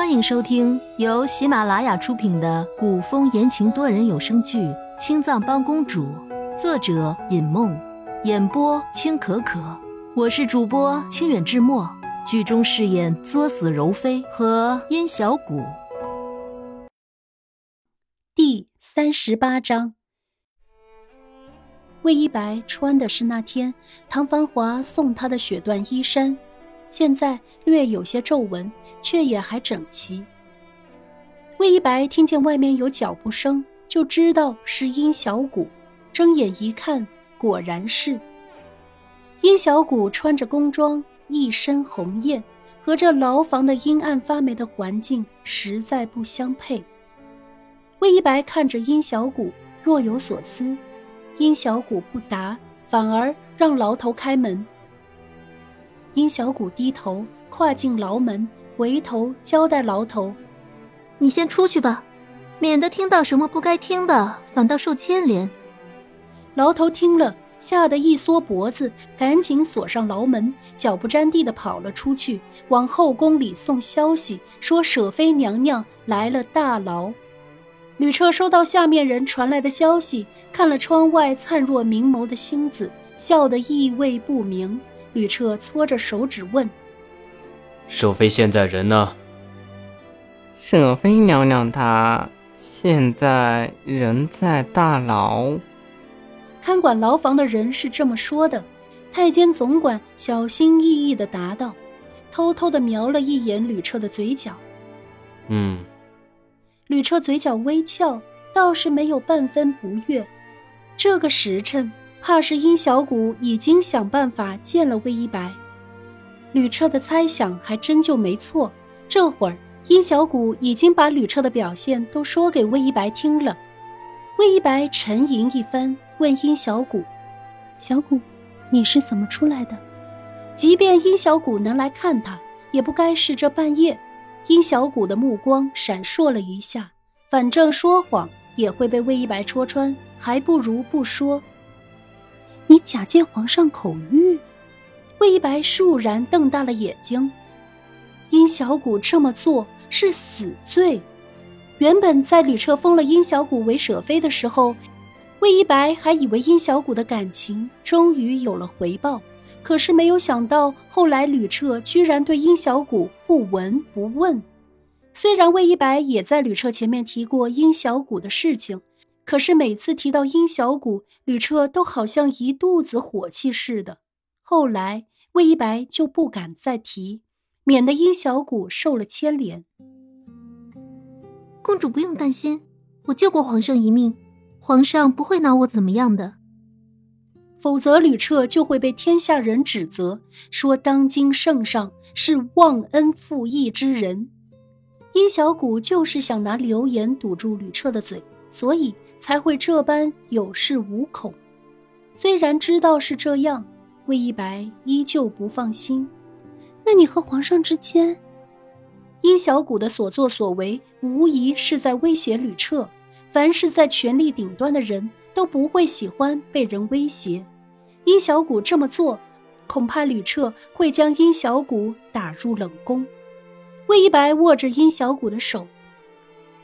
欢迎收听由喜马拉雅出品的古风言情多人有声剧《青藏帮公主》，作者尹梦，演播青可可。我是主播清远志墨，剧中饰演作死柔妃和殷小谷。第三十八章，魏一白穿的是那天唐繁华送他的雪缎衣衫。现在略有些皱纹，却也还整齐。魏一白听见外面有脚步声，就知道是殷小谷。睁眼一看，果然是殷小谷穿着工装，一身红艳，和这牢房的阴暗发霉的环境实在不相配。魏一白看着殷小谷，若有所思。殷小谷不答，反而让牢头开门。殷小谷低头跨进牢门，回头交代牢头：“你先出去吧，免得听到什么不该听的，反倒受牵连。”牢头听了，吓得一缩脖子，赶紧锁上牢门，脚不沾地的跑了出去，往后宫里送消息，说舍妃娘娘来了大牢。吕彻收到下面人传来的消息，看了窗外灿若明眸的星子，笑得意味不明。吕彻搓着手指问：“舍妃现在人呢？”舍妃娘娘她现在人在大牢。看管牢房的人是这么说的。太监总管小心翼翼的答道，偷偷的瞄了一眼吕彻的嘴角。嗯。吕彻嘴角微翘，倒是没有半分不悦。这个时辰。怕是殷小谷已经想办法见了魏一白，吕彻的猜想还真就没错。这会儿，殷小谷已经把吕彻的表现都说给魏一白听了。魏一白沉吟一番，问殷小谷：“小谷，你是怎么出来的？”即便殷小谷能来看他，也不该是这半夜。殷小谷的目光闪烁了一下，反正说谎也会被魏一白戳穿，还不如不说。你假借皇上口谕，魏一白倏然瞪大了眼睛。殷小谷这么做是死罪。原本在吕彻封了殷小谷为舍妃的时候，魏一白还以为殷小谷的感情终于有了回报。可是没有想到，后来吕彻居然对殷小谷不闻不问。虽然魏一白也在吕彻前面提过殷小谷的事情。可是每次提到殷小谷，吕彻都好像一肚子火气似的。后来魏一白就不敢再提，免得殷小谷受了牵连。公主不用担心，我救过皇上一命，皇上不会拿我怎么样的。否则吕彻就会被天下人指责，说当今圣上是忘恩负义之人。殷小谷就是想拿流言堵住吕彻的嘴，所以。才会这般有恃无恐。虽然知道是这样，魏一白依旧不放心。那你和皇上之间，殷小谷的所作所为，无疑是在威胁吕彻。凡是在权力顶端的人，都不会喜欢被人威胁。殷小谷这么做，恐怕吕彻会将殷小谷打入冷宫。魏一白握着殷小谷的手，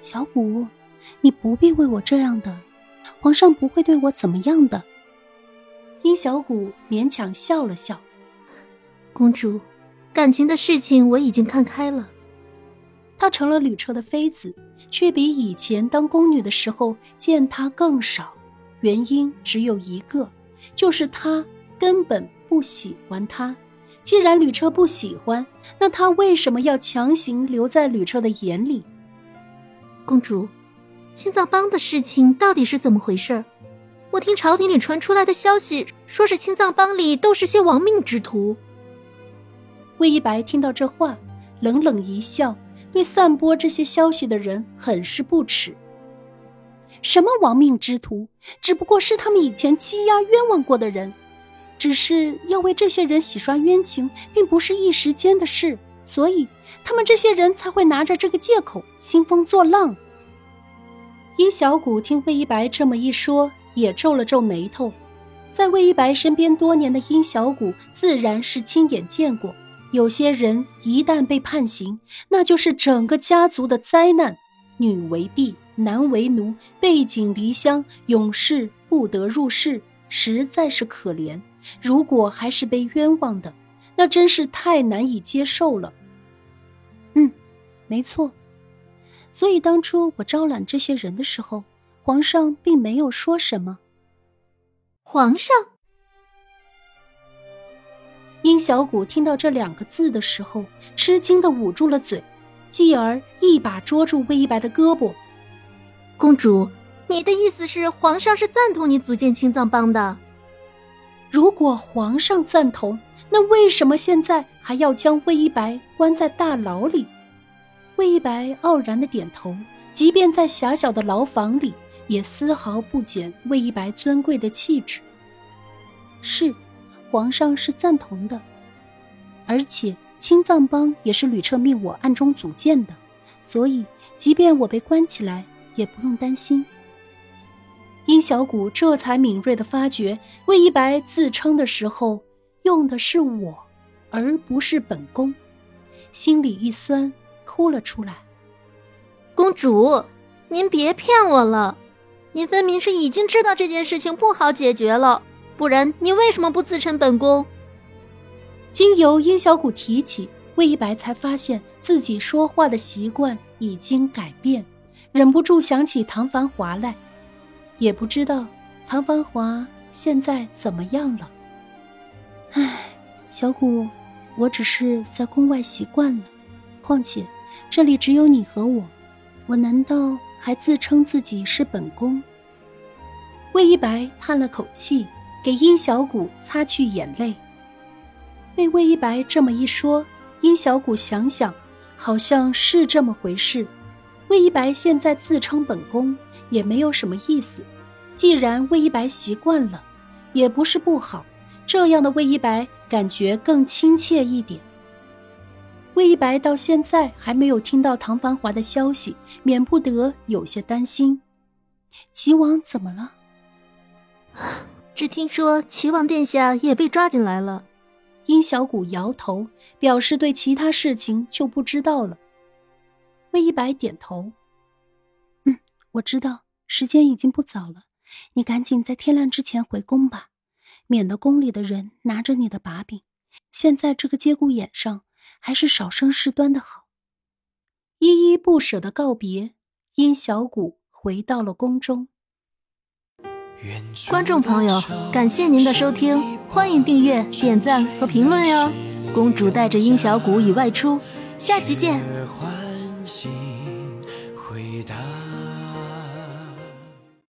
小谷。你不必为我这样的，皇上不会对我怎么样的。殷小谷勉强笑了笑，公主，感情的事情我已经看开了。她成了吕彻的妃子，却比以前当宫女的时候见他更少。原因只有一个，就是他根本不喜欢他。既然吕彻不喜欢，那他为什么要强行留在吕彻的眼里？公主。青藏帮的事情到底是怎么回事？我听朝廷里传出来的消息，说是青藏帮里都是些亡命之徒。魏一白听到这话，冷冷一笑，对散播这些消息的人很是不耻。什么亡命之徒，只不过是他们以前欺压冤枉过的人，只是要为这些人洗刷冤情，并不是一时间的事，所以他们这些人才会拿着这个借口兴风作浪。殷小谷听魏一白这么一说，也皱了皱眉头。在魏一白身边多年的殷小谷，自然是亲眼见过，有些人一旦被判刑，那就是整个家族的灾难，女为婢，男为奴，背井离乡，永世不得入世，实在是可怜。如果还是被冤枉的，那真是太难以接受了。嗯，没错。所以当初我招揽这些人的时候，皇上并没有说什么。皇上。殷小谷听到这两个字的时候，吃惊的捂住了嘴，继而一把捉住魏一白的胳膊。公主，你的意思是皇上是赞同你组建青藏帮的？如果皇上赞同，那为什么现在还要将魏一白关在大牢里？魏一白傲然的点头，即便在狭小的牢房里，也丝毫不减魏一白尊贵的气质。是。皇上是赞同的，而且青藏帮也是吕彻命我暗中组建的，所以即便我被关起来，也不用担心。殷小谷这才敏锐的发觉，魏一白自称的时候用的是我，而不是本宫，心里一酸，哭了出来。公主，您别骗我了，您分明是已经知道这件事情不好解决了。不然，你为什么不自称本宫？经由殷小谷提起，魏一白才发现自己说话的习惯已经改变，忍不住想起唐繁华来，也不知道唐繁华现在怎么样了。唉，小谷，我只是在宫外习惯了，况且这里只有你和我，我难道还自称自己是本宫？魏一白叹了口气。给殷小谷擦去眼泪。被魏一白这么一说，殷小谷想想，好像是这么回事。魏一白现在自称本宫，也没有什么意思。既然魏一白习惯了，也不是不好。这样的魏一白感觉更亲切一点。魏一白到现在还没有听到唐繁华的消息，免不得有些担心。齐王怎么了？只听说齐王殿下也被抓进来了，殷小谷摇头，表示对其他事情就不知道了。魏一白点头，嗯，我知道，时间已经不早了，你赶紧在天亮之前回宫吧，免得宫里的人拿着你的把柄。现在这个节骨眼上，还是少生事端的好。依依不舍的告别，殷小谷回到了宫中。观众朋友，感谢您的收听，欢迎订阅、点赞和评论哟！公主带着殷小谷已外出，下集见。